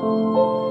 Música